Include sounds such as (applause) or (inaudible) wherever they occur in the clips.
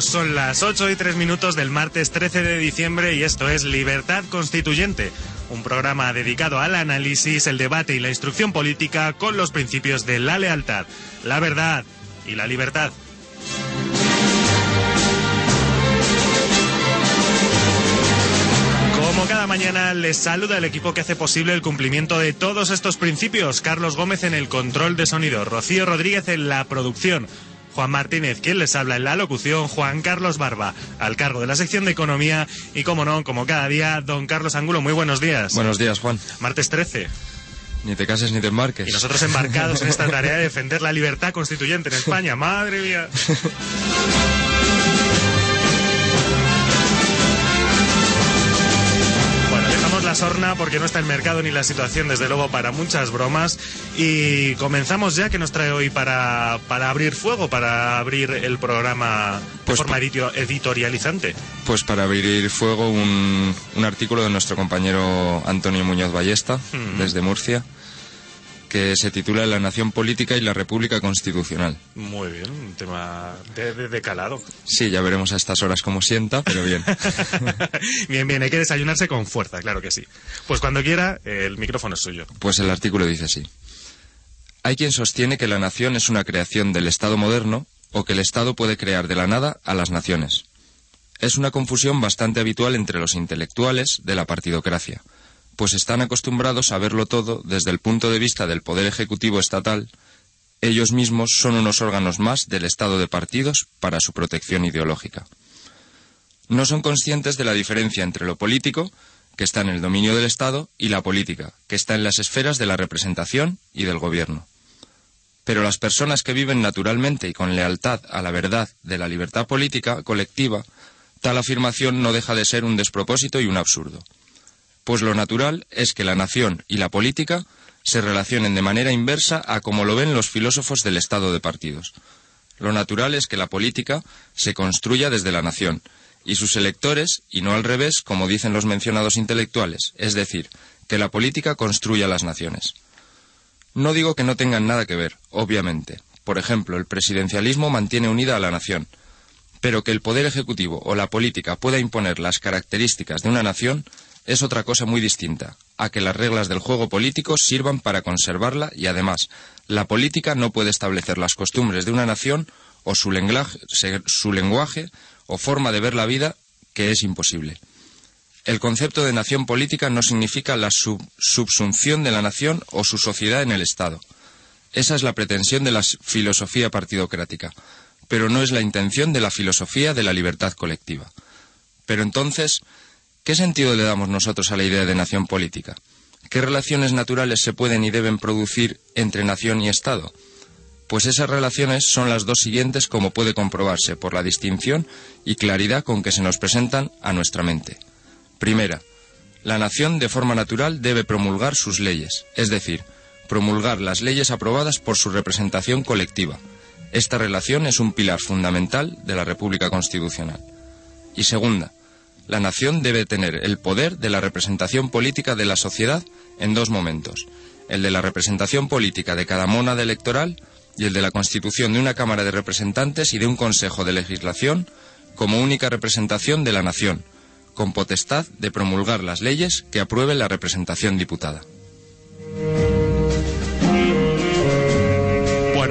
Son las 8 y 3 minutos del martes 13 de diciembre y esto es Libertad Constituyente, un programa dedicado al análisis, el debate y la instrucción política con los principios de la lealtad, la verdad y la libertad. Como cada mañana les saluda el equipo que hace posible el cumplimiento de todos estos principios. Carlos Gómez en el control de sonido, Rocío Rodríguez en la producción, Juan Martínez, quien les habla en la locución, Juan Carlos Barba, al cargo de la sección de economía y, como no, como cada día, don Carlos Angulo. Muy buenos días. Buenos días, Juan. Martes 13. Ni te cases ni te embarques. Y nosotros embarcados en esta tarea de defender la libertad constituyente en España. (laughs) Madre mía. Sorna porque no está el mercado ni la situación, desde luego, para muchas bromas. Y comenzamos ya, que nos trae hoy para, para abrir fuego, para abrir el programa de Pues- forma editorializante. Pues para abrir fuego un, un artículo de nuestro compañero Antonio Muñoz Ballesta, desde Murcia, que se titula La nación política y la república constitucional. Muy bien, un tema de, de- de calado. Sí, ya veremos a estas horas cómo sienta, pero bien. (laughs) bien, bien, hay que desayunarse con fuerza, claro que sí. Pues cuando quiera, el micrófono es suyo. Pues el artículo dice así. Hay quien sostiene que la nación es una creación del Estado moderno o que el Estado puede crear de la nada a las naciones. Es una confusión bastante habitual entre los intelectuales de la partidocracia, pues están acostumbrados a verlo todo desde el punto de vista del poder ejecutivo estatal. Ellos mismos son unos órganos más del Estado de partidos para su protección ideológica. No son conscientes de la diferencia entre lo político, que está en el dominio del Estado, y la política, que está en las esferas de la representación y del gobierno. Pero las personas que viven naturalmente y con lealtad a la verdad de la libertad política colectiva, tal afirmación no deja de ser un despropósito y un absurdo. Pues lo natural es que la nación y la política se relacionen de manera inversa a como lo ven los filósofos del Estado de partidos. Lo natural es que la política se construya desde la nación y sus electores, y no al revés, como dicen los mencionados intelectuales, es decir, que la política construya las naciones. No digo que no tengan nada que ver, obviamente. Por ejemplo, el presidencialismo mantiene unida a la nación, pero que el poder ejecutivo o la política pueda imponer las características de una nación es otra cosa muy distinta, a que las reglas del juego político sirvan para conservarla y además, la política no puede establecer las costumbres de una nación o su lenguaje, su lenguaje o forma de ver la vida que es imposible. El concepto de nación política no significa la sub- subsunción de la nación o su sociedad en el Estado. Esa es la pretensión de la filosofía partidocrática, pero no es la intención de la filosofía de la libertad colectiva. Pero entonces, ¿qué sentido le damos nosotros a la idea de nación política? ¿Qué relaciones naturales se pueden y deben producir entre nación y Estado? Pues esas relaciones son las dos siguientes como puede comprobarse por la distinción y claridad con que se nos presentan a nuestra mente. Primera, la nación de forma natural debe promulgar sus leyes, es decir, promulgar las leyes aprobadas por su representación colectiva. Esta relación es un pilar fundamental de la República Constitucional. Y segunda, la nación debe tener el poder de la representación política de la sociedad en dos momentos, el de la representación política de cada mónada electoral y el de la constitución de una Cámara de Representantes y de un Consejo de Legislación como única representación de la nación, con potestad de promulgar las leyes que apruebe la representación diputada.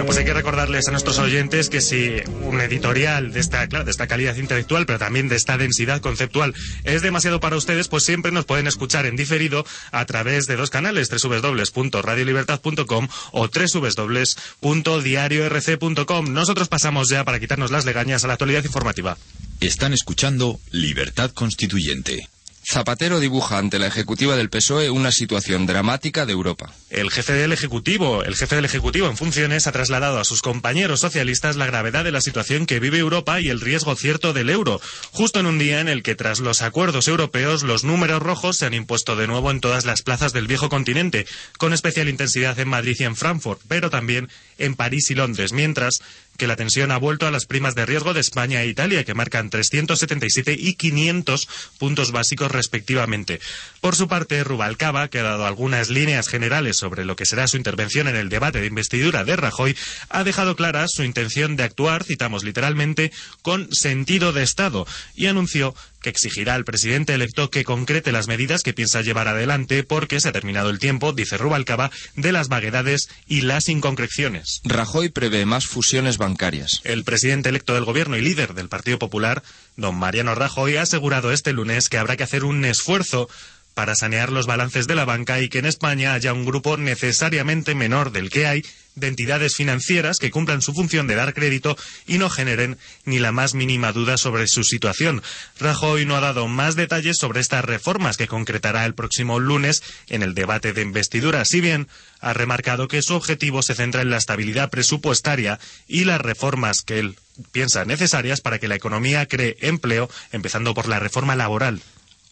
Pues hay que recordarles a nuestros oyentes que si un editorial de esta, de esta calidad intelectual, pero también de esta densidad conceptual, es demasiado para ustedes, pues siempre nos pueden escuchar en diferido a través de dos canales, www.radiolibertad.com o www.diariorc.com. Nosotros pasamos ya para quitarnos las legañas a la actualidad informativa. Están escuchando Libertad Constituyente. Zapatero dibuja ante la ejecutiva del PSOE una situación dramática de Europa. El jefe del Ejecutivo, el jefe del Ejecutivo en funciones ha trasladado a sus compañeros socialistas la gravedad de la situación que vive Europa y el riesgo cierto del euro, justo en un día en el que tras los acuerdos europeos los números rojos se han impuesto de nuevo en todas las plazas del viejo continente, con especial intensidad en Madrid y en Frankfurt, pero también en París y Londres, mientras que la tensión ha vuelto a las primas de riesgo de España e Italia, que marcan 377 y 500 puntos básicos respectivamente. Por su parte, Rubalcaba, que ha dado algunas líneas generales sobre lo que será su intervención en el debate de investidura de Rajoy, ha dejado clara su intención de actuar, citamos literalmente, con sentido de Estado y anunció que exigirá al presidente electo que concrete las medidas que piensa llevar adelante porque se ha terminado el tiempo, dice Rubalcaba, de las vaguedades y las inconcreciones. Rajoy prevé más fusiones bancarias. El presidente electo del gobierno y líder del Partido Popular, don Mariano Rajoy, ha asegurado este lunes que habrá que hacer un esfuerzo para sanear los balances de la banca y que en España haya un grupo necesariamente menor del que hay de entidades financieras que cumplan su función de dar crédito y no generen ni la más mínima duda sobre su situación. Rajoy no ha dado más detalles sobre estas reformas que concretará el próximo lunes en el debate de investidura, si bien ha remarcado que su objetivo se centra en la estabilidad presupuestaria y las reformas que él piensa necesarias para que la economía cree empleo, empezando por la reforma laboral.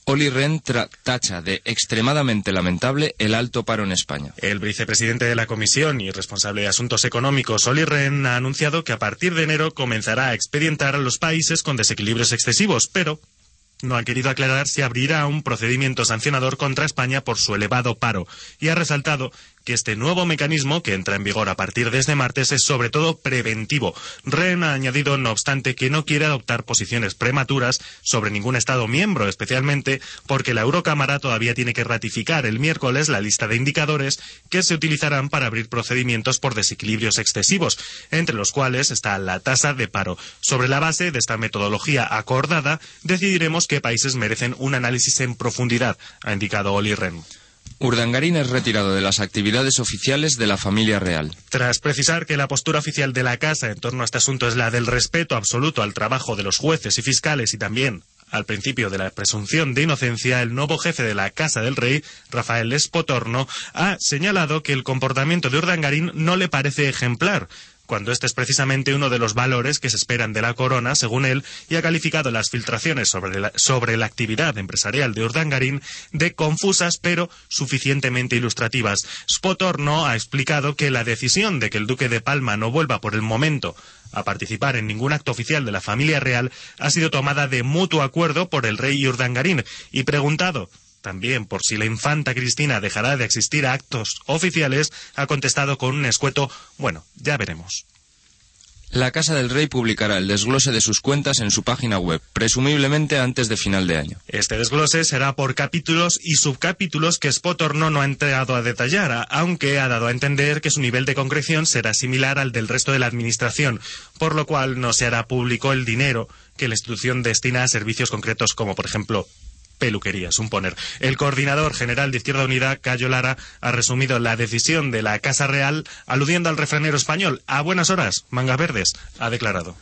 Oli Rehn tacha de extremadamente lamentable el alto paro en España. El vicepresidente de la Comisión y responsable de Asuntos Económicos, Oli Rehn, ha anunciado que a partir de enero comenzará a expedientar a los países con desequilibrios excesivos, pero no ha querido aclarar si abrirá un procedimiento sancionador contra España por su elevado paro y ha resaltado que este nuevo mecanismo, que entra en vigor a partir de este martes, es sobre todo preventivo. Ren ha añadido, no obstante, que no quiere adoptar posiciones prematuras sobre ningún Estado miembro, especialmente porque la Eurocámara todavía tiene que ratificar el miércoles la lista de indicadores que se utilizarán para abrir procedimientos por desequilibrios excesivos, entre los cuales está la tasa de paro. Sobre la base de esta metodología acordada, decidiremos qué países merecen un análisis en profundidad, ha indicado Oli Ren. Urdangarín es retirado de las actividades oficiales de la familia real. Tras precisar que la postura oficial de la Casa en torno a este asunto es la del respeto absoluto al trabajo de los jueces y fiscales y también al principio de la presunción de inocencia, el nuevo jefe de la Casa del Rey, Rafael Espotorno, ha señalado que el comportamiento de Urdangarín no le parece ejemplar cuando este es precisamente uno de los valores que se esperan de la corona, según él, y ha calificado las filtraciones sobre la, sobre la actividad empresarial de Urdangarín de confusas pero suficientemente ilustrativas. Spotorno ha explicado que la decisión de que el duque de Palma no vuelva por el momento a participar en ningún acto oficial de la familia real ha sido tomada de mutuo acuerdo por el rey Urdangarín y preguntado también por si la infanta Cristina dejará de existir a actos oficiales, ha contestado con un escueto, bueno, ya veremos. La Casa del Rey publicará el desglose de sus cuentas en su página web, presumiblemente antes de final de año. Este desglose será por capítulos y subcapítulos que Spotorno no ha entrado a detallar, aunque ha dado a entender que su nivel de concreción será similar al del resto de la Administración, por lo cual no se hará público el dinero que la institución destina a servicios concretos como, por ejemplo, peluquería, poner. El coordinador general de Izquierda Unida, Cayo Lara, ha resumido la decisión de la Casa Real aludiendo al refranero español. A buenas horas, mangas verdes, ha declarado.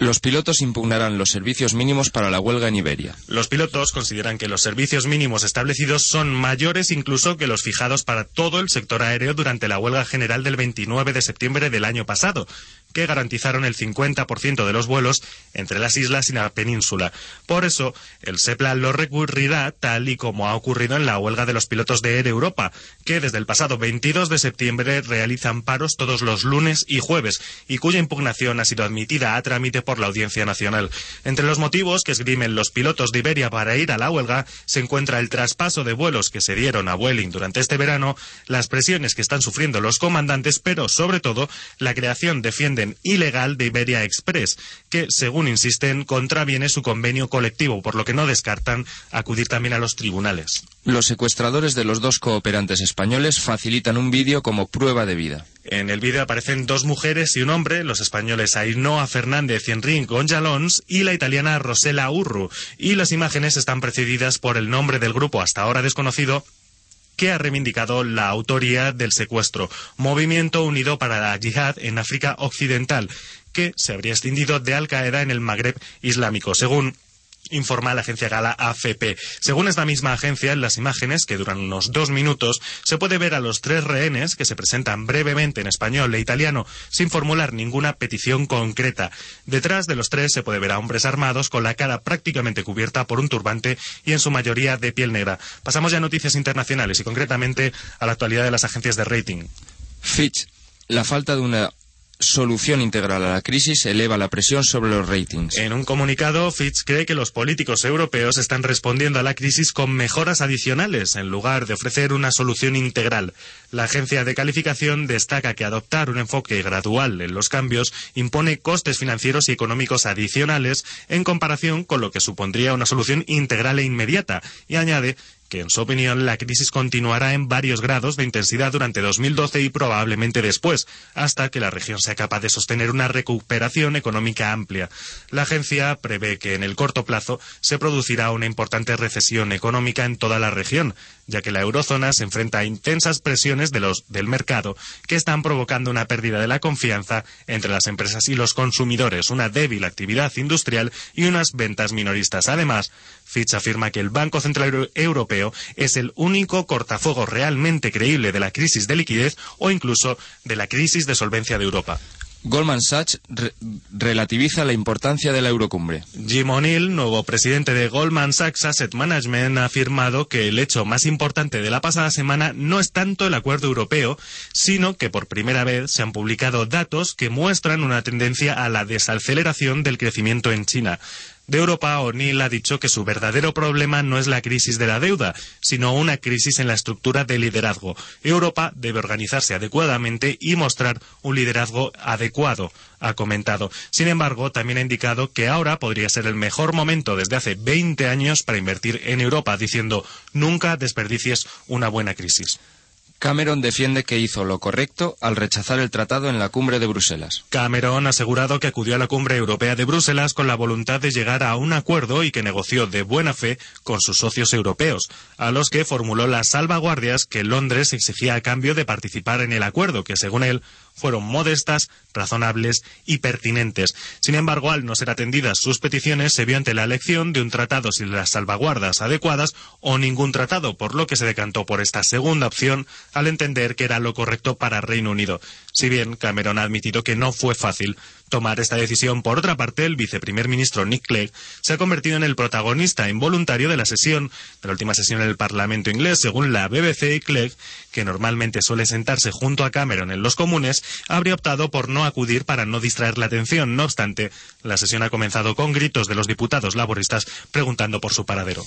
Los pilotos impugnarán los servicios mínimos para la huelga en Iberia. Los pilotos consideran que los servicios mínimos establecidos son mayores incluso que los fijados para todo el sector aéreo durante la huelga general del 29 de septiembre del año pasado que garantizaron el 50% de los vuelos entre las islas y la península. Por eso, el SEPLA lo recurrirá tal y como ha ocurrido en la huelga de los pilotos de Air Europa, que desde el pasado 22 de septiembre realizan paros todos los lunes y jueves y cuya impugnación ha sido admitida a trámite por la Audiencia Nacional. Entre los motivos que esgrimen los pilotos de Iberia para ir a la huelga se encuentra el traspaso de vuelos que se dieron a Vueling durante este verano, las presiones que están sufriendo los comandantes, pero sobre todo la creación defiende ilegal de Iberia Express, que, según insisten, contraviene su convenio colectivo, por lo que no descartan acudir también a los tribunales. Los secuestradores de los dos cooperantes españoles facilitan un vídeo como prueba de vida. En el vídeo aparecen dos mujeres y un hombre, los españoles Ainhoa Fernández y Enrique Gonjalons y la italiana Rosela Urru, y las imágenes están precedidas por el nombre del grupo hasta ahora desconocido que ha reivindicado la autoría del secuestro, Movimiento Unido para la Yihad en África Occidental, que se habría extendido de Al Qaeda en el Magreb Islámico, según informa la agencia gala AFP. Según esta misma agencia, en las imágenes, que duran unos dos minutos, se puede ver a los tres rehenes que se presentan brevemente en español e italiano sin formular ninguna petición concreta. Detrás de los tres se puede ver a hombres armados con la cara prácticamente cubierta por un turbante y en su mayoría de piel negra. Pasamos ya a noticias internacionales y concretamente a la actualidad de las agencias de rating. Fitch, la falta de una solución integral a la crisis eleva la presión sobre los ratings. En un comunicado, Fitch cree que los políticos europeos están respondiendo a la crisis con mejoras adicionales en lugar de ofrecer una solución integral. La agencia de calificación destaca que adoptar un enfoque gradual en los cambios impone costes financieros y económicos adicionales en comparación con lo que supondría una solución integral e inmediata y añade que en su opinión la crisis continuará en varios grados de intensidad durante 2012 y probablemente después, hasta que la región sea capaz de sostener una recuperación económica amplia. La agencia prevé que en el corto plazo se producirá una importante recesión económica en toda la región, ya que la eurozona se enfrenta a intensas presiones de los, del mercado que están provocando una pérdida de la confianza entre las empresas y los consumidores, una débil actividad industrial y unas ventas minoristas. Además, Fitch afirma que el Banco Central Europeo es el único cortafuego realmente creíble de la crisis de liquidez o incluso de la crisis de solvencia de Europa. Goldman Sachs re- relativiza la importancia de la eurocumbre. Jim O'Neill, nuevo presidente de Goldman Sachs Asset Management, ha afirmado que el hecho más importante de la pasada semana no es tanto el acuerdo europeo, sino que por primera vez se han publicado datos que muestran una tendencia a la desaceleración del crecimiento en China. De Europa, O'Neill ha dicho que su verdadero problema no es la crisis de la deuda, sino una crisis en la estructura de liderazgo. Europa debe organizarse adecuadamente y mostrar un liderazgo adecuado, ha comentado. Sin embargo, también ha indicado que ahora podría ser el mejor momento desde hace 20 años para invertir en Europa, diciendo nunca desperdicies una buena crisis. Cameron defiende que hizo lo correcto al rechazar el tratado en la cumbre de Bruselas. Cameron ha asegurado que acudió a la cumbre europea de Bruselas con la voluntad de llegar a un acuerdo y que negoció de buena fe con sus socios europeos, a los que formuló las salvaguardias que Londres exigía a cambio de participar en el acuerdo, que según él fueron modestas, razonables y pertinentes. Sin embargo, al no ser atendidas sus peticiones, se vio ante la elección de un tratado sin las salvaguardas adecuadas o ningún tratado, por lo que se decantó por esta segunda opción al entender que era lo correcto para Reino Unido. Si bien Cameron ha admitido que no fue fácil tomar esta decisión, por otra parte, el viceprimer ministro Nick Clegg se ha convertido en el protagonista involuntario de la sesión, de la última sesión en el Parlamento inglés, según la BBC Clegg, que normalmente suele sentarse junto a Cameron en los comunes, habría optado por no acudir para no distraer la atención. No obstante, la sesión ha comenzado con gritos de los diputados laboristas preguntando por su paradero.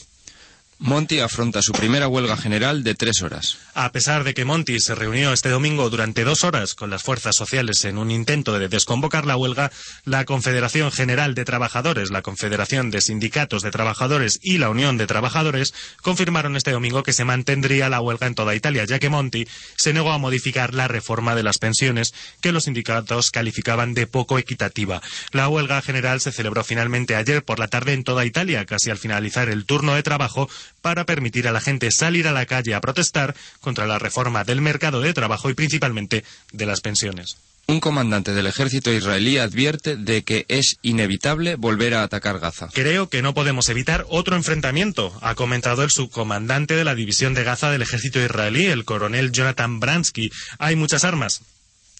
Monti afronta su primera huelga general de tres horas. A pesar de que Monti se reunió este domingo durante dos horas con las fuerzas sociales en un intento de desconvocar la huelga, la Confederación General de Trabajadores, la Confederación de Sindicatos de Trabajadores y la Unión de Trabajadores confirmaron este domingo que se mantendría la huelga en toda Italia, ya que Monti se negó a modificar la reforma de las pensiones que los sindicatos calificaban de poco equitativa. La huelga general se celebró finalmente ayer por la tarde en toda Italia, casi al finalizar el turno de trabajo para permitir a la gente salir a la calle a protestar contra la reforma del mercado de trabajo y principalmente de las pensiones. Un comandante del ejército israelí advierte de que es inevitable volver a atacar Gaza. Creo que no podemos evitar otro enfrentamiento, ha comentado el subcomandante de la división de Gaza del ejército israelí, el coronel Jonathan Bransky. Hay muchas armas.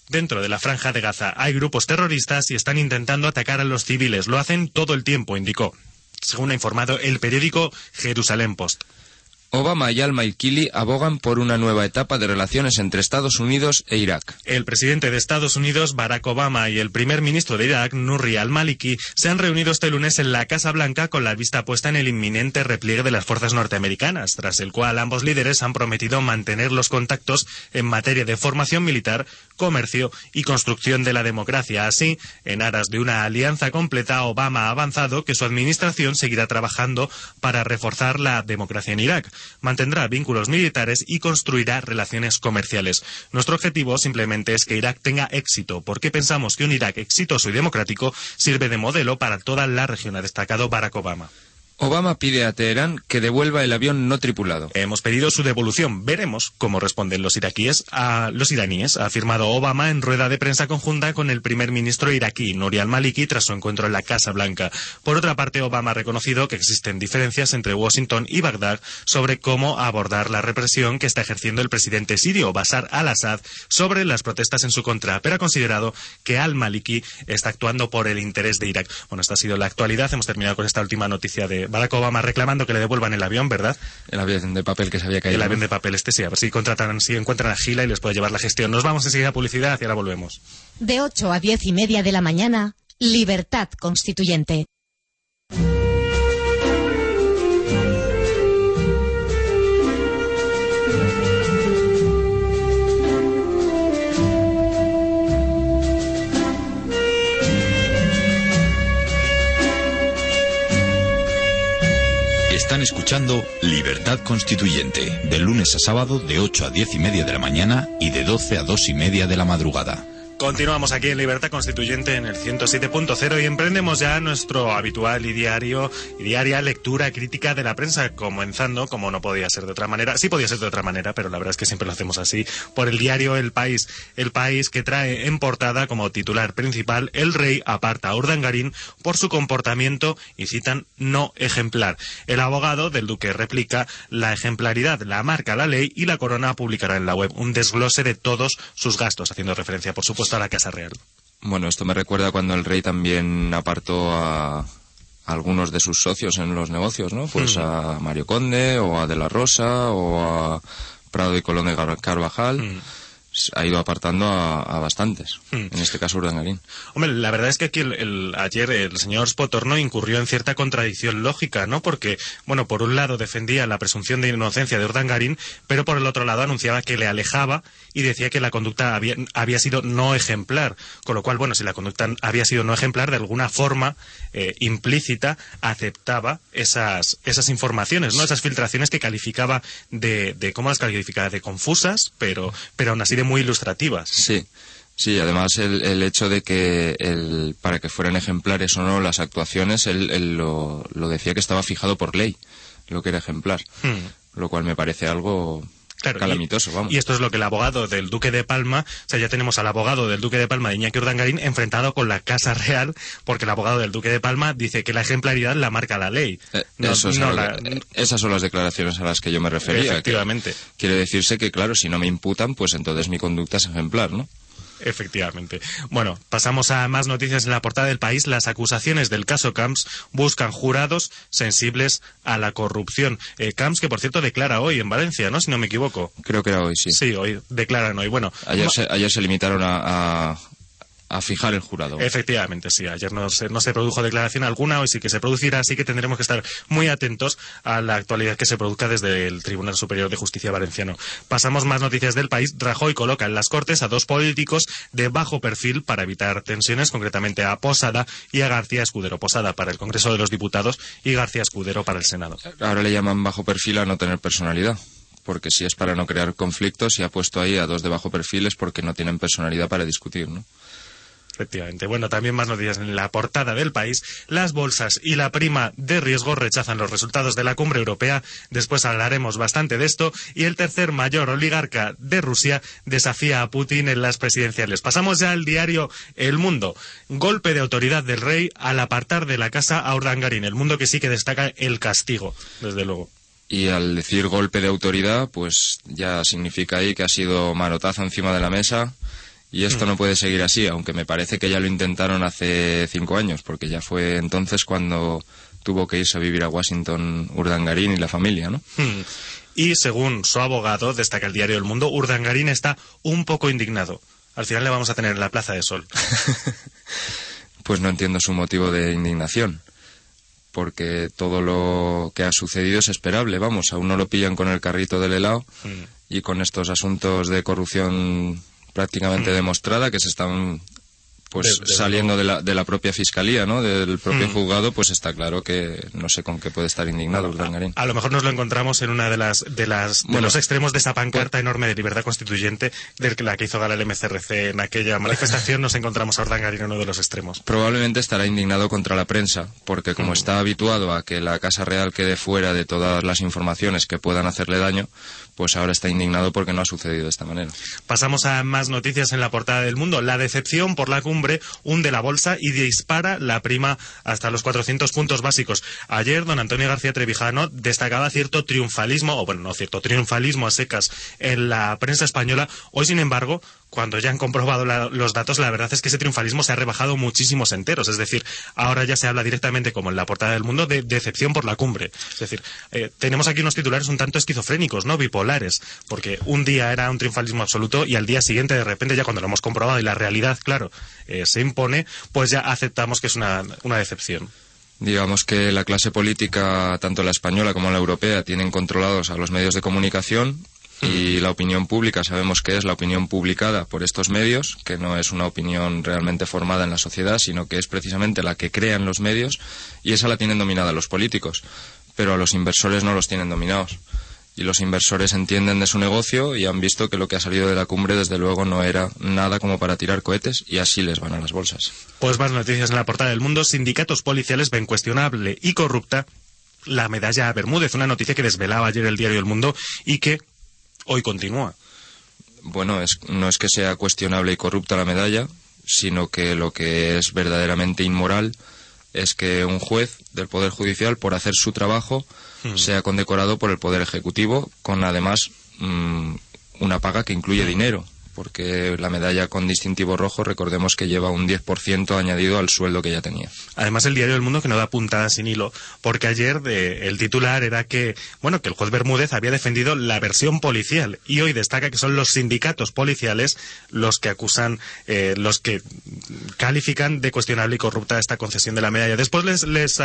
Dentro de la franja de Gaza hay grupos terroristas y están intentando atacar a los civiles. Lo hacen todo el tiempo, indicó según ha informado el periódico Jerusalén Post. Obama y al-Maliki abogan por una nueva etapa de relaciones entre Estados Unidos e Irak. El presidente de Estados Unidos, Barack Obama, y el primer ministro de Irak, Nuri al-Maliki, se han reunido este lunes en la Casa Blanca con la vista puesta en el inminente repliegue de las fuerzas norteamericanas, tras el cual ambos líderes han prometido mantener los contactos en materia de formación militar, comercio y construcción de la democracia. Así, en aras de una alianza completa, Obama ha avanzado que su administración seguirá trabajando para reforzar la democracia en Irak mantendrá vínculos militares y construirá relaciones comerciales. Nuestro objetivo simplemente es que Irak tenga éxito, porque pensamos que un Irak exitoso y democrático sirve de modelo para toda la región, ha destacado Barack Obama. Obama pide a Teherán que devuelva el avión no tripulado. Hemos pedido su devolución. Veremos cómo responden los iraquíes a los iraníes, ha afirmado Obama en rueda de prensa conjunta con el primer ministro iraquí, Nouri al-Maliki, tras su encuentro en la Casa Blanca. Por otra parte, Obama ha reconocido que existen diferencias entre Washington y Bagdad sobre cómo abordar la represión que está ejerciendo el presidente sirio, Bashar al-Assad, sobre las protestas en su contra, pero ha considerado que al-Maliki está actuando por el interés de Irak. Bueno, esta ha sido la actualidad. Hemos terminado con esta última noticia de Barack Obama reclamando que le devuelvan el avión, ¿verdad? El avión de papel que se había caído. El avión de papel este sí, a ver si contratan, si encuentran a Gila y les puede llevar la gestión. Nos vamos enseguida a publicidad y ahora volvemos. De 8 a 10 y media de la mañana, Libertad Constituyente. Escuchando Libertad Constituyente, de lunes a sábado de 8 a 10 y media de la mañana y de 12 a 2 y media de la madrugada. Continuamos aquí en Libertad Constituyente en el 107.0 y emprendemos ya nuestro habitual y diario y diaria lectura crítica de la prensa, comenzando, como no podía ser de otra manera, sí podía ser de otra manera, pero la verdad es que siempre lo hacemos así, por el diario El País, el país que trae en portada como titular principal El rey aparta a Urdangarín por su comportamiento y citan no ejemplar. El abogado del duque replica la ejemplaridad la marca la ley y la corona publicará en la web un desglose de todos sus gastos, haciendo referencia por supuesto a la Casa Real. Bueno, esto me recuerda cuando el rey también apartó a algunos de sus socios en los negocios, ¿no? Pues Mm. a Mario Conde o a De la Rosa o a Prado y Colón de Carvajal. Mm. Ha ido apartando a, a bastantes. Mm. En este caso Urdangarín. Hombre, la verdad es que aquí el, el- ayer el señor Spotorno incurrió en cierta contradicción lógica, ¿no? Porque, bueno, por un lado defendía la presunción de inocencia de Urdangarín, pero por el otro lado anunciaba que le alejaba y decía que la conducta había, había sido no ejemplar. Con lo cual, bueno, si la conducta había sido no ejemplar, de alguna forma eh, implícita aceptaba esas, esas informaciones, ¿no? Esas filtraciones que calificaba de, de ¿cómo las calificaba? De confusas, pero, pero aún así de muy ilustrativas. Sí. Sí, además el, el hecho de que el, para que fueran ejemplares o no las actuaciones, él, él lo, lo decía que estaba fijado por ley, lo que era ejemplar. Hmm. Lo cual me parece algo Claro, calamitoso, y, vamos. y esto es lo que el abogado del Duque de Palma, o sea, ya tenemos al abogado del Duque de Palma, de Iñaki Urdangarín, enfrentado con la Casa Real, porque el abogado del Duque de Palma dice que la ejemplaridad la marca la ley. Eh, No- eso es no la- que- esas son las declaraciones a las que yo me refería. que Efectivamente. quiere decirse que, claro, si no me imputan, pues entonces mi conducta es ejemplar, ¿no? Efectivamente. Bueno, pasamos a más noticias en la portada del país. Las acusaciones del caso Camps buscan jurados sensibles a la corrupción. Eh, Camps, que por cierto declara hoy en Valencia, ¿no? Si no me equivoco. Creo que era hoy, sí. Sí, hoy declaran hoy. Bueno, Ayer, se, ayer se limitaron a, a, a fijar el jurado. Efectivamente, sí. Ayer no se, no se produjo declaración alguna, hoy sí que se producirá, así que tendremos que estar muy atentos a la actualidad que se produzca desde el Tribunal Superior de Justicia Valenciano. Pasamos más noticias del país. Rajoy coloca en las Cortes a dos políticos de bajo perfil para evitar tensiones, concretamente a Posada y a García Escudero. Posada para el Congreso de los Diputados y García Escudero para el Senado. Ahora le llaman bajo perfil a no tener personalidad. Porque si es para no crear conflictos y ha puesto ahí a dos de bajo perfil es porque no tienen personalidad para discutir, ¿no? Efectivamente. Bueno, también más noticias en la portada del país. Las bolsas y la prima de riesgo rechazan los resultados de la cumbre europea. Después hablaremos bastante de esto. Y el tercer mayor oligarca de Rusia desafía a Putin en las presidenciales. Pasamos ya al diario El Mundo. Golpe de autoridad del rey al apartar de la casa a Urdangarín. El Mundo que sí que destaca el castigo, desde luego. Y al decir golpe de autoridad, pues ya significa ahí que ha sido manotazo encima de la mesa. Y esto no puede seguir así, aunque me parece que ya lo intentaron hace cinco años, porque ya fue entonces cuando tuvo que irse a vivir a Washington Urdangarín y la familia, ¿no? Hmm. Y según su abogado, destaca el diario El Mundo, Urdangarín está un poco indignado. Al final le vamos a tener en la Plaza de Sol. (laughs) pues no entiendo su motivo de indignación. Porque todo lo que ha sucedido es esperable, vamos, aún no lo pillan con el carrito del helado Hmm. y con estos asuntos de corrupción prácticamente demostrada que se están pues. De- saliendo de la, de la propia fiscalía, ¿no? Del propio Mm. juzgado, pues está claro que no sé con qué puede estar indignado Urdangarín. A lo mejor nos lo encontramos en una de las de las de los extremos de esa pancarta enorme de libertad constituyente de la que hizo gala el MCRC en aquella manifestación nos encontramos a Urdangarín en uno de los extremos. Probablemente estará indignado contra la prensa, porque como está habituado a que la Casa Real quede fuera de todas las informaciones que puedan hacerle daño, pues ahora está indignado porque no ha sucedido de esta manera. Pasamos a más noticias en la portada del mundo. La decepción por la cumbre hunde la bolsa y dispara la prima hasta los 400 puntos básicos. Ayer, don Antonio García Trevijano destacaba cierto triunfalismo, o bueno, no cierto triunfalismo a secas en la prensa española. Hoy, sin embargo, cuando ya han comprobado los datos, la verdad es que ese triunfalismo se ha rebajado muchísimos enteros. Es decir, ahora ya se habla directamente, como en la portada del mundo, de decepción por la cumbre. Es decir, eh, tenemos aquí unos titulares un tanto esquizofrénicos, ¿no? Bipolares. Porque un día era un triunfalismo absoluto y al día siguiente, de repente, ya cuando lo hemos comprobado y la realidad, claro, eh, se impone, pues ya aceptamos que es una, una decepción. Digamos que la clase política, tanto la española como la europea, tienen controlados a los medios de comunicación y la opinión pública sabemos que es la opinión publicada por estos medios, que no es una opinión realmente formada en la sociedad, sino que es precisamente la que crean los medios y esa la tienen dominada los políticos, pero a los inversores no los tienen dominados. Y los inversores entienden de su negocio y han visto que lo que ha salido de la cumbre desde luego no era nada como para tirar cohetes y así les van a las bolsas. Pues más noticias en la portada del mundo. Sindicatos policiales ven cuestionable y corrupta la medalla a Bermúdez, una noticia que desvelaba ayer el diario El Mundo y que hoy continúa. Bueno, es, no es que sea cuestionable y corrupta la medalla, sino que lo que es verdaderamente inmoral es que un juez del Poder Judicial, por hacer su trabajo, sea condecorado por el Poder Ejecutivo, con además mm, una paga que incluye dinero, porque la medalla con distintivo rojo, recordemos que lleva un 10% añadido al sueldo que ya tenía. Además, el diario El Mundo que no da puntada sin hilo, porque ayer de- el titular era que, bueno, que el juez Bermúdez había defendido la versión policial y hoy destaca que son los sindicatos policiales los que acusan, eh, los que califican de cuestionable y corrupta esta concesión de la medalla. Después les, les,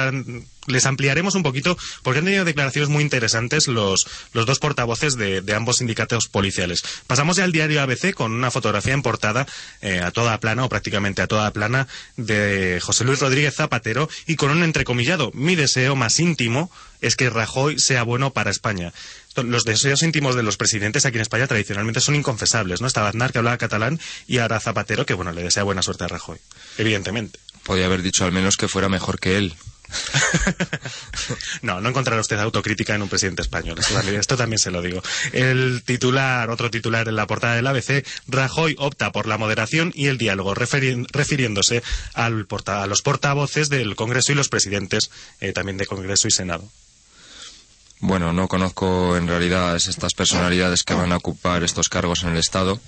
les ampliaremos un poquito porque han tenido declaraciones muy interesantes los, los dos portavoces de, de ambos sindicatos policiales. Pasamos ya al diario ABC con una fotografía en portada eh, a toda plana o prácticamente a toda plana de José Luis Rodríguez Zapatero y con un entrecomillado. Mi deseo más íntimo es que Rajoy sea bueno para España. Los deseos íntimos de los presidentes aquí en España tradicionalmente son inconfesables, ¿no? Estaba Aznar que hablaba catalán y ahora Zapatero que, bueno, le desea buena suerte a Rajoy, evidentemente. Podía haber dicho al menos que fuera mejor que él. (laughs) No, no encontrará usted autocrítica en un presidente español. Esto, también- se lo digo. El titular, otro titular en la portada del ABC, Rajoy opta por la moderación y el diálogo, refiriéndose al porta- a los portavoces del Congreso y los presidentes eh, también de Congreso y Senado. Bueno, no conozco en realidad estas personalidades que van a ocupar estos cargos en el Estado,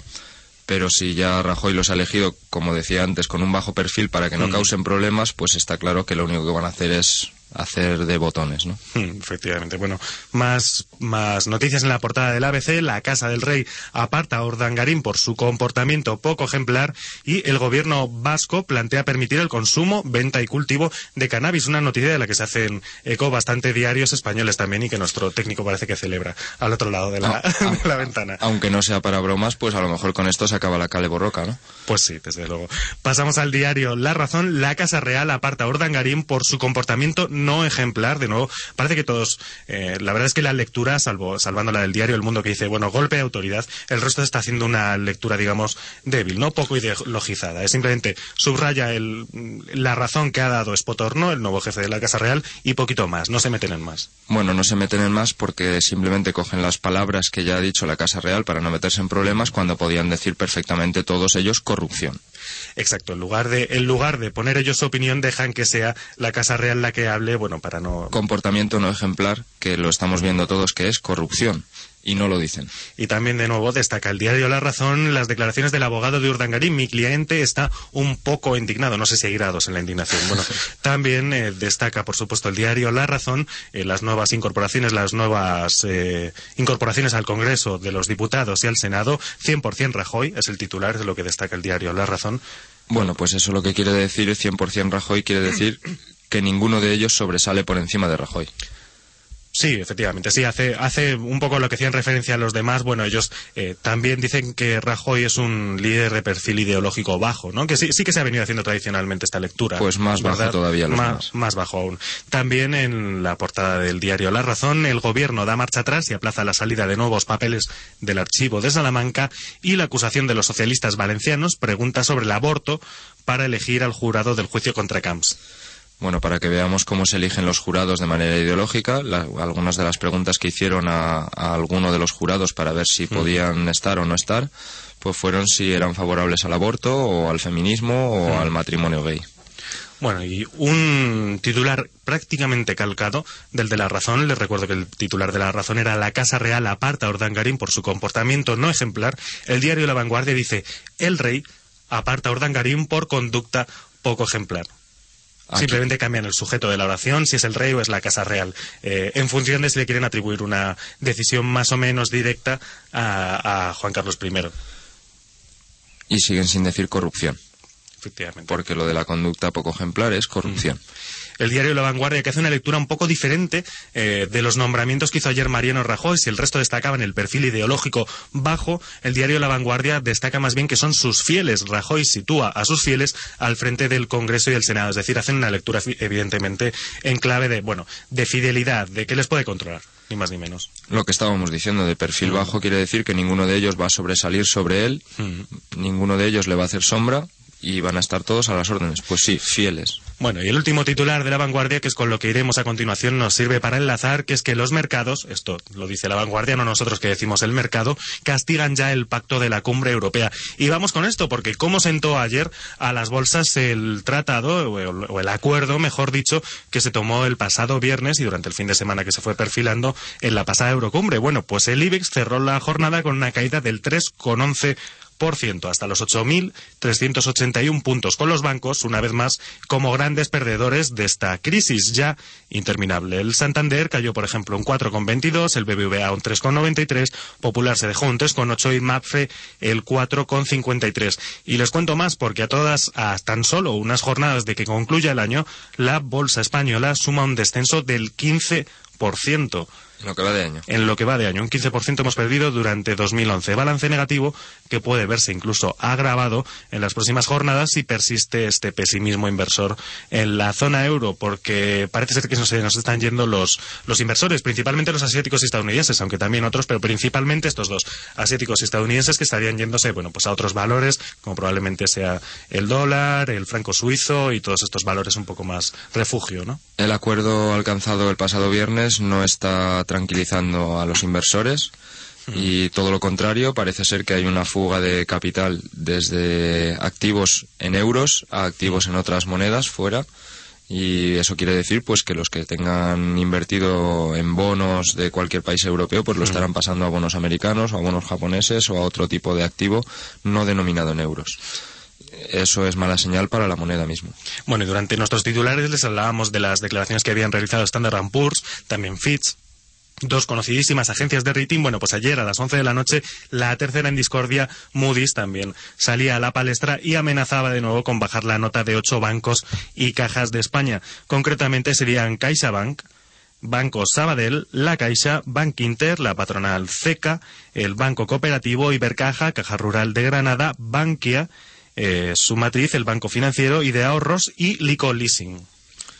pero si ya Rajoy los ha elegido, como decía antes, con un bajo perfil para que no Mm. causen problemas, pues está claro que lo único que van a hacer es hacer de botones, ¿no? Hmm, Efectivamente. Bueno, más, más noticias en la portada del ABC. La Casa del Rey aparta a Urdangarín por su comportamiento poco ejemplar y el gobierno vasco plantea permitir el consumo, venta y cultivo de cannabis. Una noticia de la que se hacen eco bastante diarios españoles también y que nuestro técnico parece que celebra al otro lado de la, Ah, (laughs) de la ventana. Aunque no sea para bromas, pues a lo mejor con esto se acaba la cale borroca, ¿no? Pues sí, desde luego. Pasamos al diario La Razón. La Casa Real aparta a Urdangarín por su comportamiento no ejemplar. De nuevo, parece que todos. eh, la verdad es que la lectura, salvo salvando la del diario El Mundo que dice, bueno, golpe de autoridad, el resto está haciendo una lectura, digamos, débil, no poco ideologizada. Es simplemente subraya el, la razón que ha dado Espotorno, el nuevo jefe de la Casa Real, y poquito más. No se meten en más. Bueno, no se meten en más porque simplemente cogen las palabras que ya ha dicho la Casa Real para no meterse en problemas cuando podían decir perfectamente todos ellos corrupción. Exacto. En lugar de, en lugar de poner ellos su opinión, dejan que sea la Casa Real la que hable, bueno, para no. Comportamiento no ejemplar, que lo estamos viendo todos, que es corrupción. Y no lo dicen. Y también, de nuevo, destaca el diario La Razón las declaraciones del abogado de Urdangarín. Mi cliente está un poco indignado. No sé si hay grados en la indignación. Bueno, (laughs) también eh, destaca, por supuesto, el diario La Razón eh, las nuevas incorporaciones, las nuevas eh, incorporaciones al Congreso de los Diputados y al Senado. 100% Rajoy es el titular de lo que destaca el diario La Razón. Bueno, pues eso lo que quiere decir, 100% Rajoy, quiere decir que ninguno de ellos sobresale por encima de Rajoy. Sí, efectivamente, sí, hace, hace un poco lo que hacían referencia a los demás. Bueno, ellos eh, también dicen que Rajoy es un líder de perfil ideológico bajo, ¿no? Que sí, sí que se ha venido haciendo tradicionalmente esta lectura. Pues más bajo todavía los más, más bajo aún. También en la portada del diario La Razón, el gobierno da marcha atrás y aplaza la salida de nuevos papeles del archivo de Salamanca y la acusación de los socialistas valencianos pregunta sobre el aborto para elegir al jurado del juicio contra Camps. Bueno, para que veamos cómo se eligen los jurados de manera ideológica, algunas de las preguntas que hicieron a, alguno de los jurados para ver si podían estar o no estar, pues fueron si eran favorables al aborto o al feminismo o al matrimonio gay. Bueno, y un titular prácticamente calcado del de la razón. Les recuerdo que el titular de la razón era La Casa Real aparta a Ordangarín por su comportamiento no ejemplar. El diario La Vanguardia dice El rey aparta a Ordangarín por conducta poco ejemplar. Simplemente cambian el sujeto de la oración, si es el rey o es la casa real, eh, en función de si le quieren atribuir una decisión más o menos directa a, a Juan Carlos I. Y siguen sin decir corrupción. Efectivamente. Porque lo de la conducta poco ejemplar es corrupción. Mm el diario La Vanguardia, que hace una lectura un poco diferente eh, de los nombramientos que hizo ayer Mariano Rajoy. Si el resto destacaba en el perfil ideológico bajo, el diario La Vanguardia destaca más bien que son sus fieles. Rajoy sitúa a sus fieles al frente del Congreso y el Senado. Es decir, hacen una lectura evidentemente en clave de, bueno, de fidelidad, de que les puede controlar ni más ni menos. Lo que estábamos diciendo de perfil mm. bajo quiere decir que ninguno de ellos va a sobresalir sobre él, mm. ninguno de ellos le va a hacer sombra y van a estar todos a las órdenes. Pues sí, fieles. Bueno, y el último titular de la vanguardia, que es con lo que iremos a continuación, nos sirve para enlazar, que es que los mercados, esto lo dice la vanguardia, no nosotros que decimos el mercado, castigan ya el pacto de la cumbre europea. Y vamos con esto, porque cómo sentó ayer a las bolsas el tratado, o el acuerdo, mejor dicho, que se tomó el pasado viernes y durante el fin de semana que se fue perfilando en la pasada Eurocumbre. Bueno, pues el IBEX cerró la jornada con una caída del 3,11% hasta los 8.381 puntos, con los bancos, una vez más, como grandes perdedores de esta crisis ya interminable. El Santander cayó, por ejemplo, un 4,22, el BBVA un 3,93, Popular se dejó un 3,8 y MAPFRE el 4,53. Y les cuento más porque a todas, a tan solo unas jornadas de que concluya el año, la bolsa española suma un descenso del 15%. En lo que va de año. En lo que va de año. Un 15% hemos perdido durante 2011. Balance negativo que puede verse incluso agravado en las próximas jornadas si persiste este pesimismo inversor en la zona euro, porque parece ser que nos, nos están yendo los, los inversores, principalmente los asiáticos y estadounidenses, aunque también otros, pero principalmente estos dos, asiáticos y estadounidenses, que estarían yéndose, bueno, pues a otros valores, como probablemente sea el dólar, el franco suizo y todos estos valores un poco más refugio, ¿no? El acuerdo alcanzado el pasado viernes no está tranquilizando a los inversores. Y todo lo contrario, parece ser que hay una fuga de capital desde activos en euros a activos en otras monedas fuera. Y eso quiere decir pues que los que tengan invertido en bonos de cualquier país europeo pues lo estarán pasando a bonos americanos o a bonos japoneses o a otro tipo de activo no denominado en euros. Eso es mala señal para la moneda mismo. Bueno, y durante nuestros titulares les hablábamos de las declaraciones que habían realizado Standard Poor's, también Fitch, dos conocidísimas agencias de rating. Bueno, pues ayer a las 11 de la noche, la tercera en discordia, Moody's, también salía a la palestra y amenazaba de nuevo con bajar la nota de ocho bancos y cajas de España. Concretamente serían CaixaBank, Banco Sabadell, La Caixa, Bank Inter, la patronal CECA, el Banco Cooperativo, Ibercaja, Caja Rural de Granada, Bankia, eh, su matriz, el Banco Financiero y de Ahorros y Lico Leasing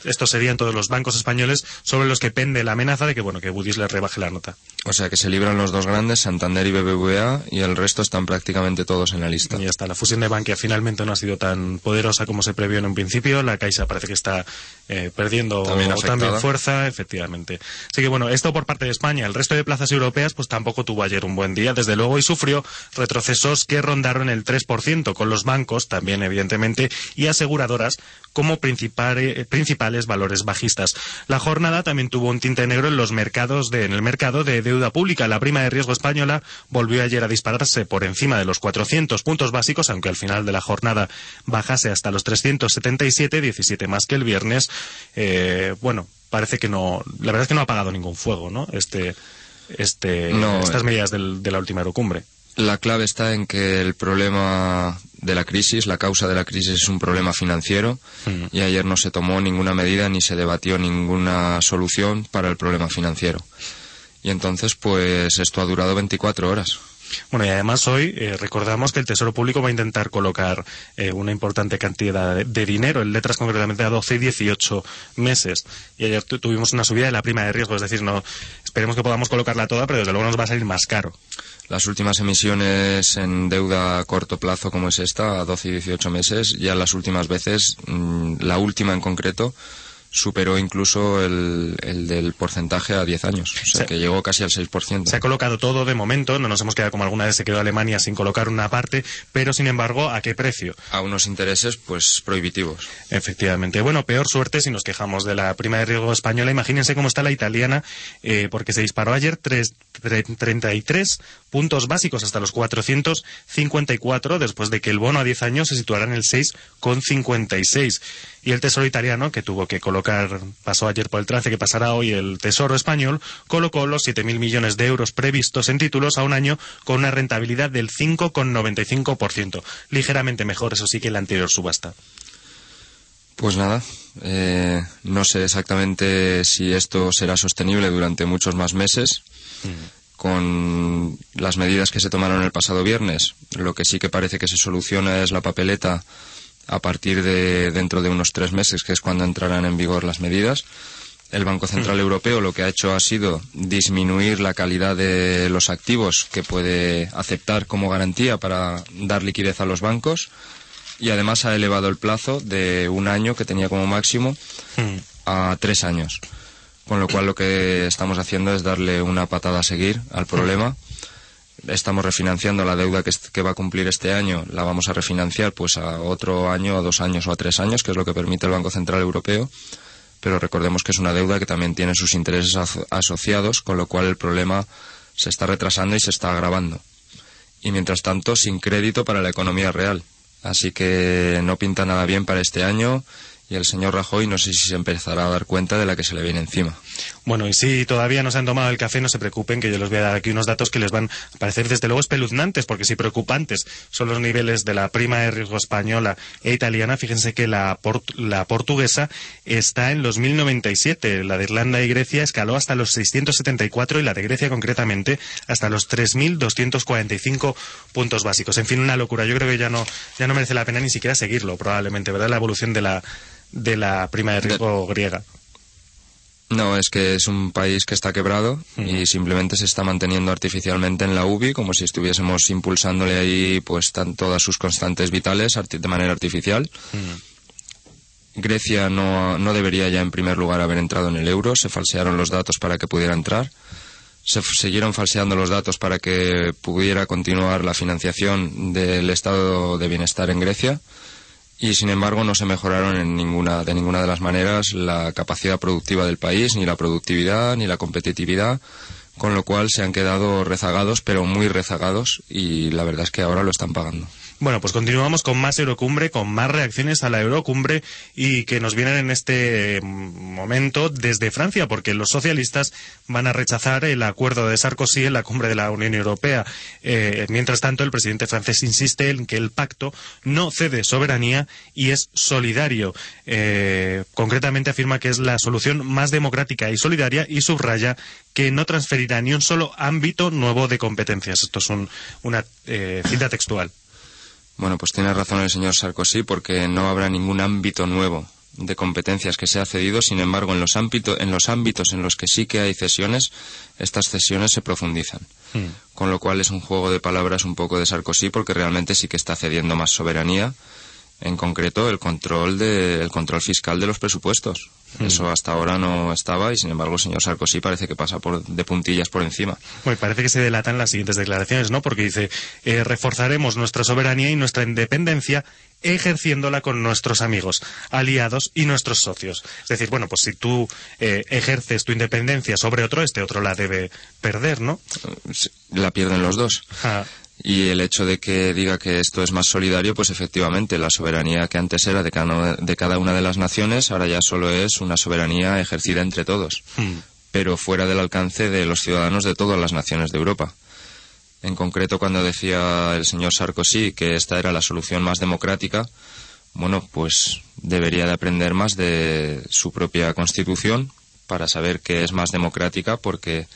estos serían todos los bancos españoles sobre los que pende la amenaza de que bueno que Budis le rebaje la nota. O sea que se libran los dos grandes, Santander y BBVA, y el resto están prácticamente todos en la lista. Y ya está. La fusión de Bankia finalmente no ha sido tan poderosa como se previó en un principio. La Caixa parece que está eh, perdiendo También fuerza, efectivamente. Así que bueno, esto por parte de España. El resto de plazas europeas pues tampoco tuvo ayer un buen día, desde luego, y sufrió retrocesos que rondaron el 3%, con los bancos también, evidentemente, y aseguradoras como principale- principales valores bajistas. La jornada también tuvo un tinte negro en los mercados de, en el mercado de deuda pública. La prima de riesgo española volvió ayer a dispararse por encima de los 400 puntos básicos, aunque al final de la jornada bajase hasta los 377, 17 más que el viernes. Eh, bueno, parece que no, la verdad es que no ha apagado ningún fuego, ¿no? Este, este, No, estas eh. medidas del- de la última Eurocumbre. La clave está en que el problema de la crisis, la causa de la crisis es un problema financiero Mm. y ayer no se tomó ninguna medida ni se debatió ninguna solución para el problema financiero. Y entonces, pues esto ha durado 24 horas. Bueno, y además hoy eh, recordamos que el Tesoro Público va a intentar colocar eh, una importante cantidad de, dinero, en letras concretamente a 12 y 18 meses. Y ayer tu- tuvimos una subida de la prima de riesgo, es decir, no esperemos que podamos colocarla toda, pero desde luego nos va a salir más caro. Las últimas emisiones en deuda a corto plazo como es esta, a 12 y 18 meses, ya las últimas veces, mm, la última en concreto, superó incluso el, el del porcentaje a 10 años. O sea, Sí. que llegó casi al 6%. Se ha colocado todo de momento, no nos hemos quedado como alguna vez se quedó Alemania sin colocar una parte, pero sin embargo, ¿a qué precio? A unos intereses, pues, prohibitivos. Efectivamente. Bueno, peor suerte si nos quejamos de la prima de riesgo española. Imagínense cómo está la italiana, eh, porque se disparó ayer tres- tre- 33 puntos básicos hasta los 454, después de que el bono a 10 años se situara en el 6,56. Y el Tesoro italiano, que tuvo que colocar, pasó ayer por el trance que pasará hoy el Tesoro español, colocó los 7.000 millones de euros previstos en títulos a un año con una rentabilidad del 5,95%. Ligeramente mejor, eso sí, que la anterior subasta. Pues nada, eh, no sé exactamente si esto será sostenible durante muchos más meses. Con las medidas que se tomaron el pasado viernes, lo que sí que parece que se soluciona es la papeleta a partir de dentro de unos tres meses, que es cuando entrarán en vigor las medidas. El Banco Central Europeo lo que ha hecho ha sido disminuir la calidad de los activos que puede aceptar como garantía para dar liquidez a los bancos y además ha elevado el plazo de un año que tenía como máximo Mm. a tres años. Con lo cual lo que estamos haciendo es darle una patada a seguir al problema. Estamos refinanciando la deuda que, que va a cumplir este año, la vamos a refinanciar pues a otro año, a dos años o a tres años, que es lo que permite el Banco Central Europeo. Pero recordemos que es una deuda que también tiene sus intereses aso- asociados, con lo cual el problema se está retrasando y se está agravando. Y mientras tanto, sin crédito para la economía real. Así que no pinta nada bien para este año y el señor Rajoy no sé si se empezará a dar cuenta de la que se le viene encima. Bueno, y si todavía no se han tomado el café, no se preocupen, que yo les voy a dar aquí unos datos que les van a parecer desde luego espeluznantes, porque si preocupantes son los niveles de la prima de riesgo española e italiana, fíjense que la, port- la portuguesa está en los 1097, la de Irlanda y Grecia escaló hasta los 674 y la de Grecia concretamente hasta los 3245 puntos básicos. En fin, una locura. Yo creo que ya no, ya no merece la pena ni siquiera seguirlo, probablemente, ¿verdad? La evolución de la, de la prima de riesgo griega. No, es que es un país que está quebrado y simplemente se está manteniendo artificialmente en la UBI como si estuviésemos impulsándole ahí pues todas sus constantes vitales de manera artificial. Grecia no, no debería ya en primer lugar haber entrado en el euro, se falsearon los datos para que pudiera entrar, se siguieron falseando los datos para que pudiera continuar la financiación del estado de bienestar en Grecia y sin embargo no se mejoraron en ninguna de ninguna de las maneras la capacidad productiva del país, ni la productividad, ni la competitividad, con lo cual se han quedado rezagados, pero muy rezagados y la verdad es que ahora lo están pagando. Bueno, pues continuamos con más Eurocumbre, con más reacciones a la Eurocumbre y que nos vienen en este momento desde Francia, porque los socialistas van a rechazar el acuerdo de Sarkozy en la cumbre de la Unión Europea. Eh, mientras tanto, el presidente francés insiste en que el pacto no cede soberanía y es solidario. Eh, concretamente afirma que es la solución más democrática y solidaria y subraya que no transferirá ni un solo ámbito nuevo de competencias. Esto es un- una eh, cita textual. Bueno, pues tiene razón el señor Sarkozy porque no habrá ningún ámbito nuevo de competencias que sea cedido, sin embargo, en los, ámbito- en los ámbitos en los que sí que hay cesiones, estas cesiones se profundizan. Con lo cual es un juego de palabras un poco de Sarkozy porque realmente sí que está cediendo más soberanía, en concreto el control, de, el control fiscal de los presupuestos. Mm. Eso hasta ahora no estaba y sin embargo el señor Sarkozy parece que pasa por, de puntillas por encima. Bueno, parece que se delatan las siguientes declaraciones, ¿no? Porque dice, eh, reforzaremos nuestra soberanía y nuestra independencia ejerciéndola con nuestros amigos, aliados y nuestros socios. Es decir, bueno, pues si tú eh, ejerces tu independencia sobre otro, este otro la debe perder, ¿no? La pierden los dos. Ah. Y el hecho de que diga que esto es más solidario, pues efectivamente, la soberanía que antes era de cada, de cada una de las naciones, ahora ya solo es una soberanía ejercida entre todos, hmm. pero fuera del alcance de los ciudadanos de todas las naciones de Europa. En concreto, cuando decía el señor Sarkozy que esta era la solución más democrática, bueno, pues debería de aprender más de su propia constitución para saber que es más democrática porque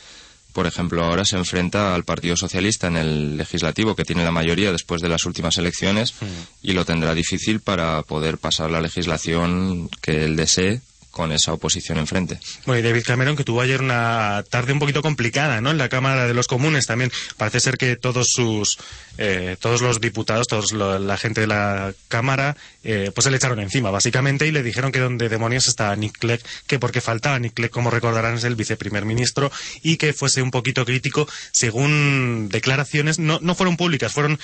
por ejemplo, ahora se enfrenta al Partido Socialista en el legislativo, que tiene la mayoría después de las últimas elecciones, y lo tendrá difícil para poder pasar la legislación que él desee con esa oposición enfrente. Bueno, y David Cameron, que tuvo ayer una tarde un poquito complicada, ¿no? En la Cámara de los Comunes también. Parece ser que todos sus, eh, todos los diputados, toda la gente de la Cámara, eh, pues se le echaron encima, básicamente, y le dijeron que donde demonios estaba Nick Clegg, que porque faltaba Nick Clegg, como recordarán, es el viceprimer ministro, y que fuese un poquito crítico, según declaraciones, no, no fueron públicas, fueron,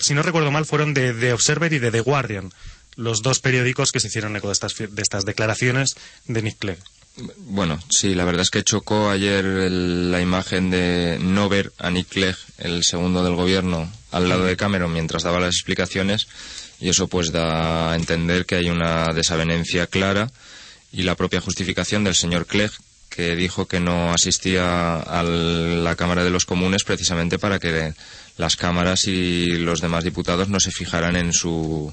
si no recuerdo mal, fueron de The Observer y de The Guardian los dos periódicos que se hicieron eco de estas, de estas declaraciones de Nick Clegg. Bueno, sí, la verdad es que chocó ayer la imagen de no ver a Nick Clegg, el segundo del gobierno, al lado de Cameron mientras daba las explicaciones y eso pues da a entender que hay una desavenencia clara y la propia justificación del señor Clegg que dijo que no asistía a la Cámara de los Comunes precisamente para que las cámaras y los demás diputados no se fijaran en su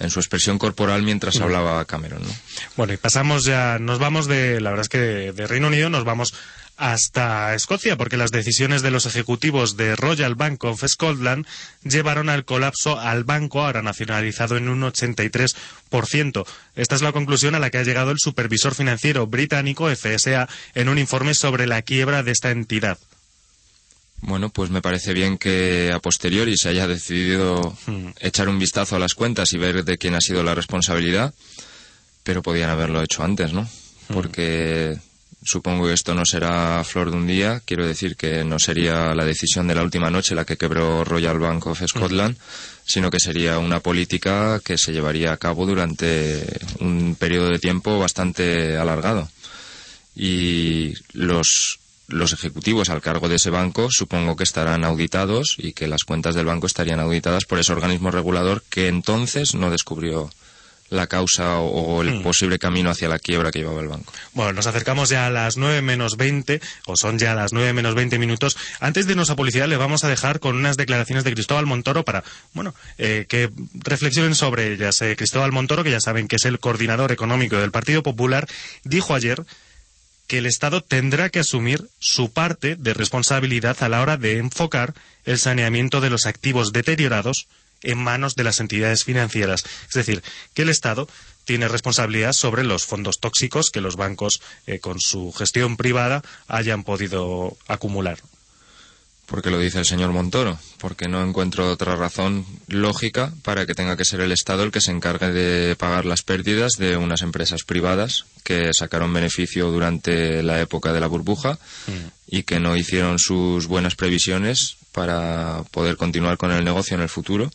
en su expresión corporal mientras hablaba Cameron. ¿no? Bueno, y pasamos ya, nos vamos de, la verdad es que de, Reino Unido nos vamos hasta Escocia, porque las decisiones de los ejecutivos de Royal Bank of Scotland llevaron al colapso al banco, ahora nacionalizado en un 83%. Esta es la conclusión a la que ha llegado el supervisor financiero británico FSA en un informe sobre la quiebra de esta entidad. Bueno, pues me parece bien que a posteriori se haya decidido hmm. echar un vistazo a las cuentas y ver de quién ha sido la responsabilidad, pero podían haberlo hecho antes, ¿no? Hmm. Porque supongo que esto no será flor de un día, quiero decir que no sería la decisión de la última noche la que quebró Royal Bank of Scotland, hmm. sino que sería una política que se llevaría a cabo durante un periodo de tiempo bastante alargado. Y los los ejecutivos al cargo de ese banco supongo que estarán auditados y que las cuentas del banco estarían auditadas por ese organismo regulador que entonces no descubrió la causa o, el hmm. posible camino hacia la quiebra que llevaba el banco. Bueno, nos acercamos ya a las nueve menos veinte, o son ya las nueve menos veinte minutos. Antes de irnos a publicidad, le vamos a dejar con unas declaraciones de Cristóbal Montoro para, bueno, eh, que reflexionen sobre ellas. Eh, Cristóbal Montoro, que ya saben que es el coordinador económico del Partido Popular, dijo ayer que el Estado tendrá que asumir su parte de responsabilidad a la hora de enfocar el saneamiento de los activos deteriorados en manos de las entidades financieras. Es decir, que el Estado tiene responsabilidad sobre los fondos tóxicos que los bancos, eh, con su gestión privada, hayan podido acumular. ¿Por qué lo dice el señor Montoro? Porque no encuentro otra razón lógica para que tenga que ser el Estado el que se encargue de pagar las pérdidas de unas empresas privadas que sacaron beneficio durante la época de la burbuja mm. y que no hicieron sus buenas previsiones para poder continuar con el negocio en el futuro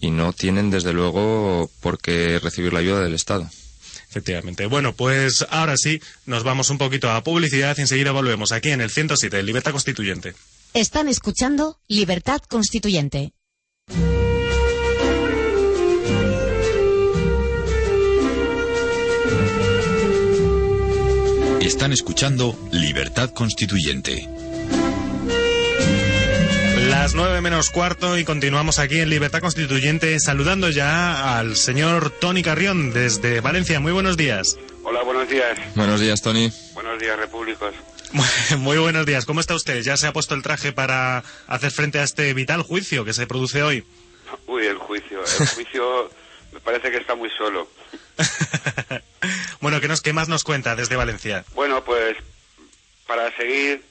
y no tienen desde luego por qué recibir la ayuda del Estado. Efectivamente. Bueno, pues ahora sí, nos vamos un poquito a publicidad y enseguida volvemos aquí en el 107, Libertad Constituyente. Están escuchando Libertad Constituyente. Están escuchando Libertad Constituyente. Las nueve menos cuarto y continuamos aquí en Libertad Constituyente saludando ya al señor Tony Carrión desde Valencia. Muy buenos días. Hola, buenos días. Buenos días, Tony. Buenos días, repúblicos. (laughs) Muy buenos días. ¿Cómo está usted? ¿Ya se ha puesto el traje para hacer frente a este vital juicio que se produce hoy? Uy, el juicio. El (laughs) juicio me parece que está muy solo. (laughs) bueno, ¿qué, nos, ¿qué más nos cuenta desde Valencia? Bueno, pues para seguir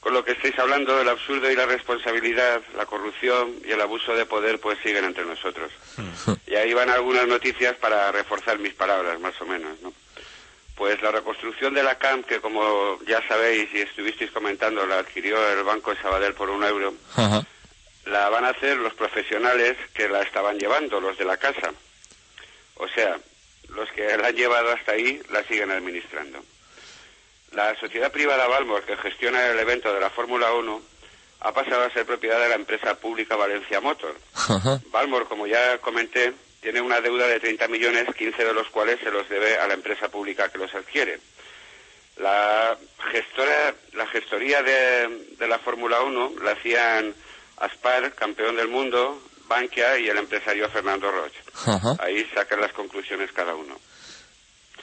con lo que estáis hablando, el absurdo y la responsabilidad, la corrupción y el abuso de poder, pues siguen entre nosotros. Hmm. y ahí van algunas noticias para reforzar mis palabras, más o menos, ¿no? Pues la reconstrucción de la CAM, que como ya sabéis y estuvisteis comentando, la adquirió el Banco de Sabadell por un euro, Ajá. la van a hacer los profesionales que la estaban llevando, los de la casa. O sea, los que la han llevado hasta ahí la siguen administrando. La sociedad privada Valmor, que gestiona el evento de la Fórmula 1, ha pasado a ser propiedad de la empresa pública Valencia Motor. Ajá. Valmor, como ya comenté, tiene una deuda de 30 millones, 15 de los cuales se los debe a la empresa pública que los adquiere. La gestora, la gestoría de, de la Fórmula 1 la hacían Aspar, campeón del mundo, Bankia y el empresario Fernando Roche. Ahí sacan las conclusiones cada uno.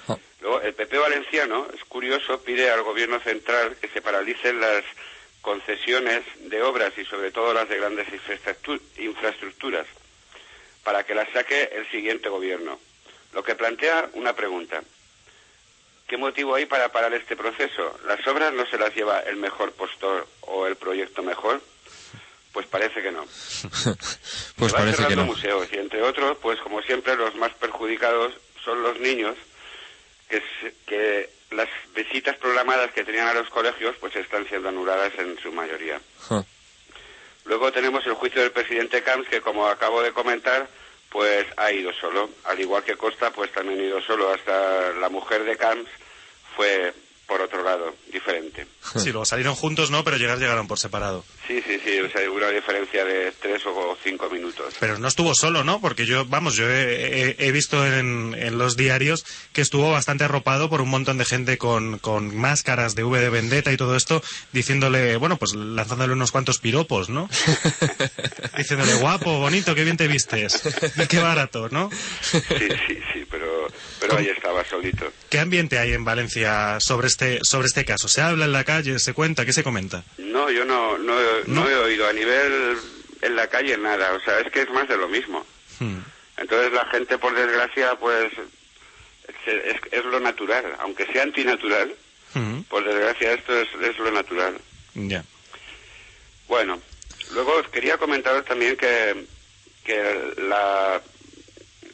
Ah. Luego, el PP valenciano, es curioso, pide al gobierno central que se paralicen las concesiones de obras y sobre todo las de grandes infraestructu- infraestructuras para que las saque el siguiente gobierno. Lo que plantea una pregunta. ¿Qué motivo hay para parar este proceso? ¿Las obras no se las lleva el mejor postor o el proyecto mejor? Pues parece que no. (laughs) Pues parece que cerrando no. museos y entre otros, pues como siempre los más perjudicados son los niños que, se- que las visitas programadas que tenían a los colegios pues están siendo anuladas en su mayoría. Luego tenemos el juicio del presidente Camps que como acabo de comentar pues ha ido solo, al igual que Costa pues también ha ido solo, hasta la mujer de Camps fue por otro lado, diferente. Sí, luego salieron juntos, ¿no? Pero llegar llegaron por separado. Sí, sí, sí, o sea, hubo una diferencia de tres o cinco minutos. Pero no estuvo solo, ¿no? Porque yo, vamos, yo he, he- he visto en, en los diarios que estuvo bastante arropado por un montón de gente con, con máscaras de V de Vendetta y todo esto, diciéndole, bueno, pues lanzándole unos cuantos piropos, ¿no? (laughs) diciéndole, guapo, bonito, qué bien te vistes. Y qué barato, ¿no? Sí, sí, sí, pero, pero ahí estaba solito. ¿Qué ambiente hay en Valencia sobre este, sobre este caso? ¿Se habla en la calle? ¿Se cuenta? ¿Qué se comenta? No, yo no, no, he- no ¿No? he oído a nivel en la calle nada, o sea, es que es más de lo mismo. Hmm. Entonces la gente, por desgracia, pues es, es- es lo natural, aunque sea antinatural, Hmm. por desgracia esto es, es lo natural. Ya. Bueno, luego os quería comentaros también que, que la,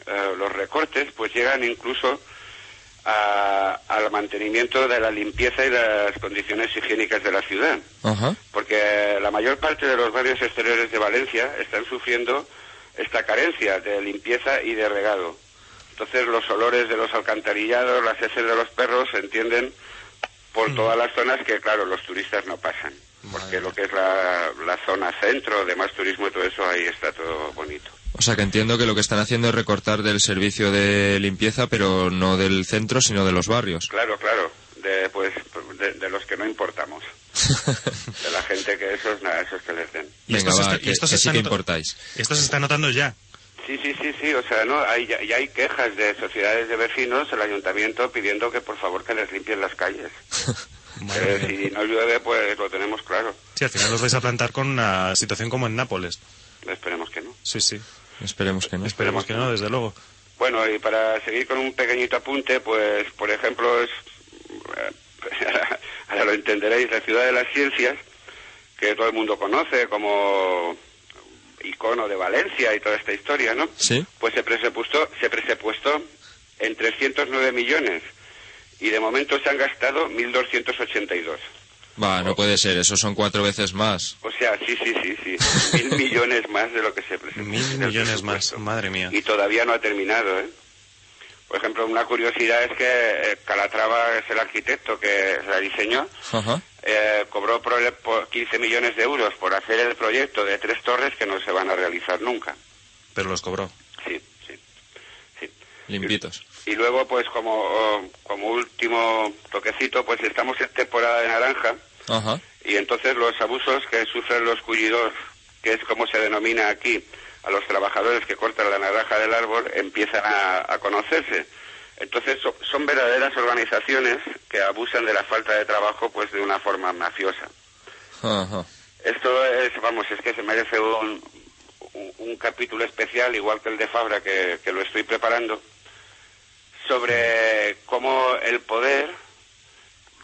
eh, los recortes pues llegan incluso a- al mantenimiento de la limpieza y las condiciones higiénicas de la ciudad. Porque la mayor parte de los barrios exteriores de Valencia están sufriendo esta carencia de limpieza y de regado. Entonces los olores de los alcantarillados, las heces de los perros se entienden por todas las zonas que, claro, los turistas no pasan. Porque lo que es la, la zona centro, de más turismo y todo eso, ahí está todo bonito. O sea que entiendo que lo que están haciendo es recortar del servicio de limpieza, pero no del centro, sino de los barrios. Claro, claro, de, pues, de, de los que no importamos. (laughs) De la gente que esos, nada, esos que les den. Y Venga, esto se va, está- y que, esto que se sí que importáis. Esto se está notando ya. Sí, sí, sí, sí, o sea, no, hay, ya, ya hay quejas de sociedades de vecinos, el ayuntamiento pidiendo que por favor que les limpien las calles. (laughs) Madre Eh, si no llueve, pues lo tenemos claro. Sí, al final los vais a plantar con una situación como en Nápoles. Esperemos que no. Sí, sí. Esperemos que no. Esperemos que no, desde luego. Bueno, y para seguir con un pequeñito apunte, pues, por ejemplo, es, (laughs) ahora lo entenderéis, la ciudad de las ciencias, que todo el mundo conoce como icono de Valencia y toda esta historia, ¿no? ¿Sí? Pues se presupuestó, se presupuestó en 309 millones y de momento se han gastado 1.282. Va, no puede ser, eso son cuatro veces más. O sea, sí, sí, sí, sí, mil millones más de lo que se presupuestó. Mil millones más, madre mía. Y todavía no ha terminado, ¿eh? Por ejemplo, una curiosidad es que eh, Calatrava es el arquitecto que la diseñó, Ajá. eh, cobró por, el- por 15 millones de euros por hacer el proyecto de tres torres que no se van a realizar nunca. Pero los cobró. Sí, sí, sí. Limpitos. Y luego, pues como, como último toquecito, pues estamos en temporada de naranja Ajá. y entonces los abusos que sufren los cullidores, que es como se denomina aquí a los trabajadores que cortan la naranja del árbol, empiezan a, a conocerse. Entonces so- son verdaderas organizaciones que abusan de la falta de trabajo pues de una forma mafiosa. Ajá. Esto es, vamos, es que se merece un, un, un capítulo especial, igual que el de Fabra, que, que lo estoy preparando, sobre cómo el poder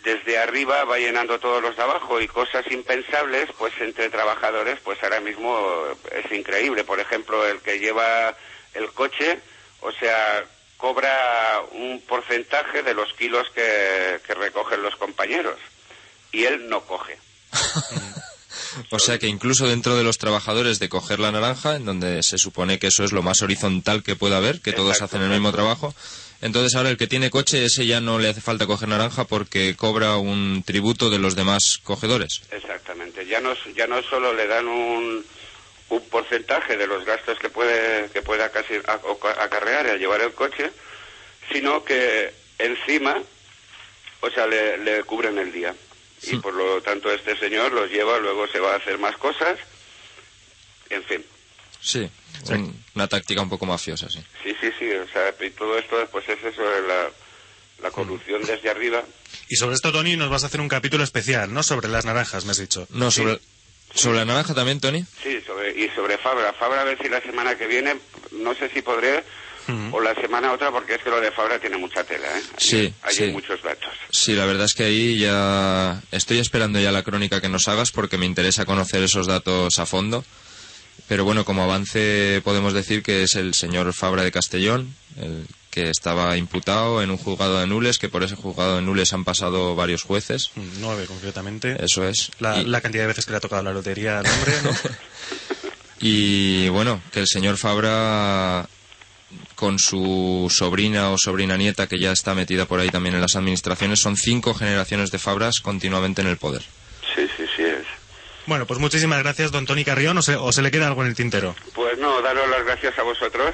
desde arriba va llenando todos los de abajo y cosas impensables, pues entre trabajadores, pues ahora mismo es increíble. Por ejemplo, el que lleva el coche, o sea, cobra un porcentaje de los kilos que, que recogen los compañeros y él no coge. (laughs) O sea que incluso dentro de los trabajadores de coger la naranja, en donde se supone que eso es lo más horizontal que pueda haber, que todos hacen el mismo trabajo, entonces ahora el que tiene coche, ese ya no le hace falta coger naranja porque cobra un tributo de los demás cogedores. Exactamente. Ya no, ya no solo le dan un, un porcentaje de los gastos que puede, que pueda casi acarrear al llevar el coche, sino que encima, o sea, le, le cubren el día. Y por lo tanto este señor los lleva, luego se va a hacer más cosas. En fin. Sí, un- una táctica un poco mafiosa, sí. Sí, sí, sí. O sea, y todo esto pues es eso, la, la corrupción desde arriba. Y sobre esto, Tony, nos vas a hacer un capítulo especial, ¿no? Sobre las naranjas, me has dicho. No, sobre, sobre la naranja también, Tony. Sí, sobre, y sobre Fabra. Fabra a ver si la semana que viene, no sé si podré, o la semana otra, porque es que lo de Fabra tiene mucha tela, ¿eh? Hay- Sí, Hay sí. muchos datos. Sí, la verdad es que ahí ya estoy esperando ya la crónica que nos hagas porque me interesa conocer esos datos a fondo. Pero bueno, como avance podemos decir que es el señor Fabra de Castellón, el que estaba imputado en un juzgado de Nules, que por ese juzgado de Nules han pasado varios jueces. Nueve, concretamente. Eso es. La, Y- la cantidad de veces que le ha tocado la lotería al hombre, ¿no? (laughs) Y bueno, que el señor Fabra, con su sobrina o sobrina nieta, que ya está metida por ahí también en las administraciones, son cinco generaciones de Fabras continuamente en el poder. Bueno, pues muchísimas gracias, don Tony Carrión. ¿O se, o se le queda algo en el tintero? Pues no, daros las gracias a vosotros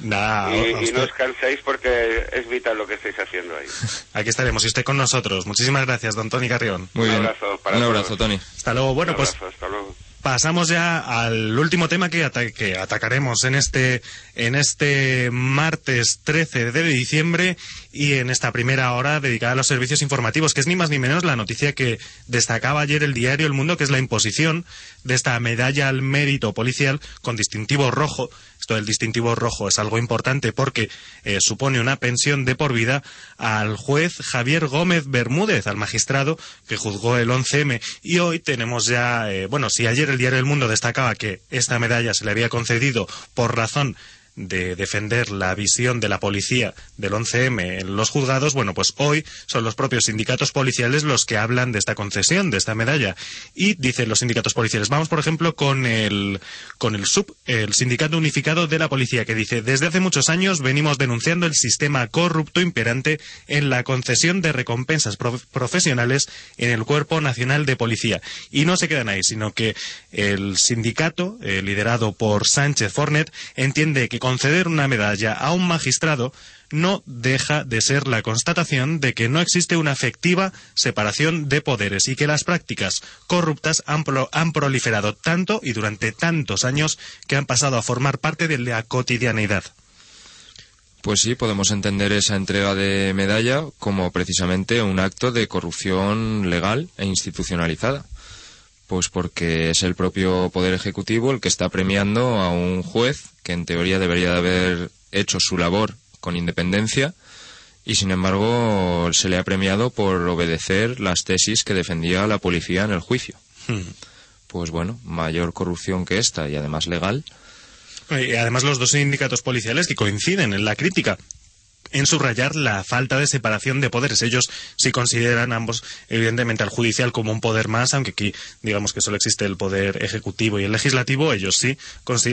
Nah, y, y no os canséis porque es vital lo que estáis haciendo ahí. (laughs) Aquí estaremos y usted con nosotros. Muchísimas gracias, don Tony Carrión. Muy Un bien. abrazo para Un abrazo, todos. Tony. Hasta luego. Bueno, Un pues abrazo, hasta luego. pasamos ya al último tema que, ata- que atacaremos en este, en este martes 13 de diciembre y en esta primera hora dedicada a los servicios informativos, que es ni más ni menos la noticia que destacaba ayer el diario El Mundo, que es la imposición de esta medalla al mérito policial con distintivo rojo. Esto del distintivo rojo es algo importante porque eh, supone una pensión de por vida al juez Javier Gómez Bermúdez, al magistrado que juzgó el 11M. Y hoy tenemos ya, eh, bueno, si ayer el diario El Mundo destacaba que esta medalla se le había concedido por razón de defender la visión de la policía del 11M en los juzgados, bueno, pues hoy son los propios sindicatos policiales los que hablan de esta concesión, de esta medalla. Y dicen los sindicatos policiales, vamos por ejemplo con el, con el SUB, el Sindicato Unificado de la Policía, que dice, desde hace muchos años venimos denunciando el sistema corrupto imperante en la concesión de recompensas prof- profesionales en el Cuerpo Nacional de Policía. Y no se quedan ahí, sino que el sindicato, eh, liderado por Sánchez Fornet, entiende que conceder una medalla a un magistrado no deja de ser la constatación de que no existe una efectiva separación de poderes y que las prácticas corruptas han, pro- han proliferado tanto y durante tantos años que han pasado a formar parte de la cotidianeidad. Pues sí, podemos entender esa entrega de medalla como precisamente un acto de corrupción legal e institucionalizada. Pues porque es el propio Poder Ejecutivo el que está premiando a un juez que en teoría debería de haber hecho su labor con independencia y sin embargo se le ha premiado por obedecer las tesis que defendía la policía en el juicio. Pues bueno, mayor corrupción que esta y además legal. Y además los dos sindicatos policiales que coinciden en la crítica en subrayar la falta de separación de poderes. Ellos sí consideran ambos, evidentemente, al judicial como un poder más, aunque aquí digamos que solo existe el poder ejecutivo y el legislativo, ellos sí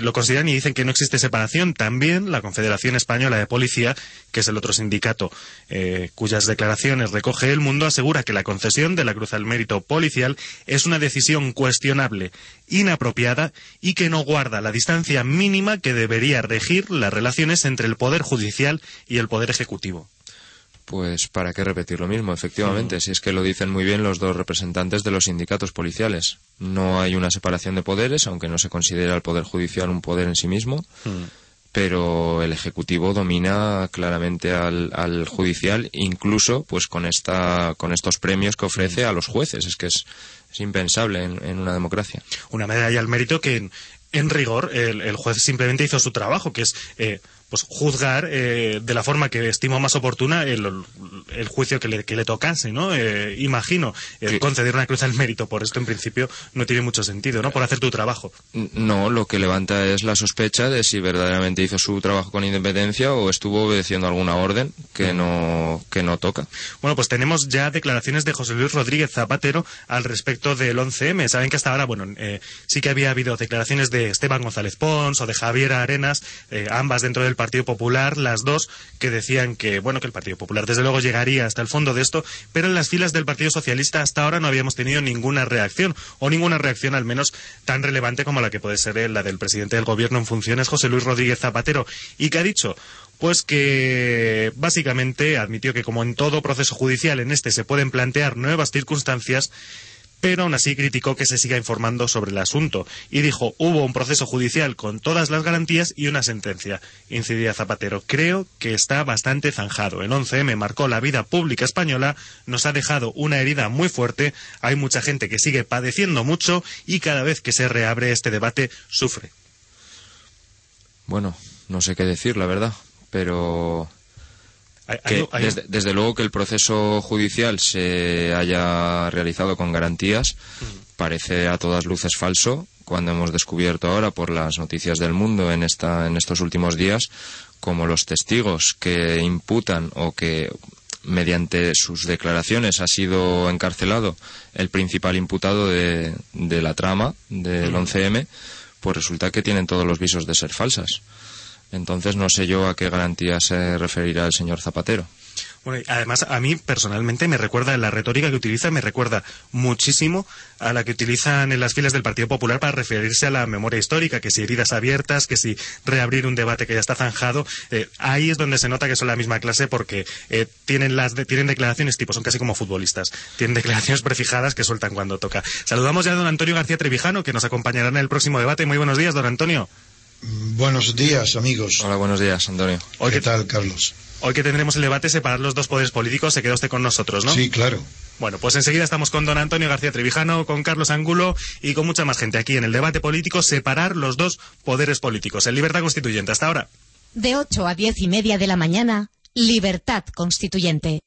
lo consideran y dicen que no existe separación. También la Confederación Española de Policía, que es el otro sindicato eh, cuyas declaraciones recoge el mundo, asegura que la concesión de la Cruz al Mérito Policial es una decisión cuestionable, inapropiada y que no guarda la distancia mínima que debería regir las relaciones entre el Poder Judicial y el Poder Ejecutivo. Pues para qué repetir lo mismo, efectivamente, si es que lo dicen muy bien los dos representantes de los sindicatos policiales. No hay una separación de poderes, aunque no se considera el poder judicial un poder en sí mismo, pero el ejecutivo domina claramente al, al judicial, incluso pues con esta con estos premios que ofrece a los jueces. Es que es, Es impensable en, una democracia. Una medalla al mérito que, en, rigor, el, juez simplemente hizo su trabajo, que es eh, pues juzgar eh, de la forma que estimo más oportuna el, juicio que le, que le, tocase, ¿no? Eh, imagino, conceder una cruz al mérito por esto en principio no tiene mucho sentido, ¿no? Por hacer tu trabajo. No, lo que levanta es la sospecha de si verdaderamente hizo su trabajo con independencia o estuvo obedeciendo alguna orden que no, que no toca. Bueno, pues tenemos ya declaraciones de José Luis Rodríguez Zapatero al respecto del 11M. Saben que hasta ahora, bueno, eh, sí que había habido declaraciones de Esteban González Pons o de Javier Arenas, ambas dentro del Partido Popular, las dos que decían que, bueno, que el Partido Popular desde luego llegaría hasta el fondo de esto, pero en las filas del Partido Socialista hasta ahora no habíamos tenido ninguna reacción, o ninguna reacción al menos tan relevante como la que puede ser la del presidente del Gobierno en funciones, José Luis Rodríguez Zapatero, y que ha dicho pues que básicamente admitió que como en todo proceso judicial en este se pueden plantear nuevas circunstancias pero aún así criticó que se siga informando sobre el asunto y dijo hubo un proceso judicial con todas las garantías y una sentencia. Incidía Zapatero. Creo que está bastante zanjado. El 11M marcó la vida pública española, nos ha dejado una herida muy fuerte, hay mucha gente que sigue padeciendo mucho y cada vez que se reabre este debate sufre. Bueno, no sé qué decir, la verdad, pero desde, luego que el proceso judicial se haya realizado con garantías parece a todas luces falso. Cuando hemos descubierto ahora por las noticias del mundo en, esta, en estos últimos días como los testigos que imputan o que mediante sus declaraciones ha sido encarcelado el principal imputado de, de la trama del 11M, pues resulta que tienen todos los visos de ser falsas. Entonces no sé yo a qué garantía se referirá el señor Zapatero. Bueno, además a mí personalmente me recuerda la retórica que utiliza, me recuerda muchísimo a la que utilizan en las filas del Partido Popular para referirse a la memoria histórica, que si heridas abiertas, que si reabrir un debate que ya está zanjado. Eh, ahí es donde se nota que son la misma clase porque eh, tienen, las tienen declaraciones tipo, son casi como futbolistas, tienen declaraciones prefijadas que sueltan cuando toca. Saludamos ya a don Antonio García Trevijano, que nos acompañará en el próximo debate. Muy buenos días, don Antonio. Buenos días, amigos. Hola, buenos días, Antonio. ¿Qué tal, Carlos? Hoy que tendremos el debate, separar los dos poderes políticos, se queda usted con nosotros, ¿no? Sí, claro. Bueno, pues enseguida estamos con don Antonio García Trevijano, con Carlos Angulo y con mucha más gente aquí en el debate político, separar los dos poderes políticos. En Libertad Constituyente, hasta ahora. De 8 a diez y media de la mañana, Libertad Constituyente.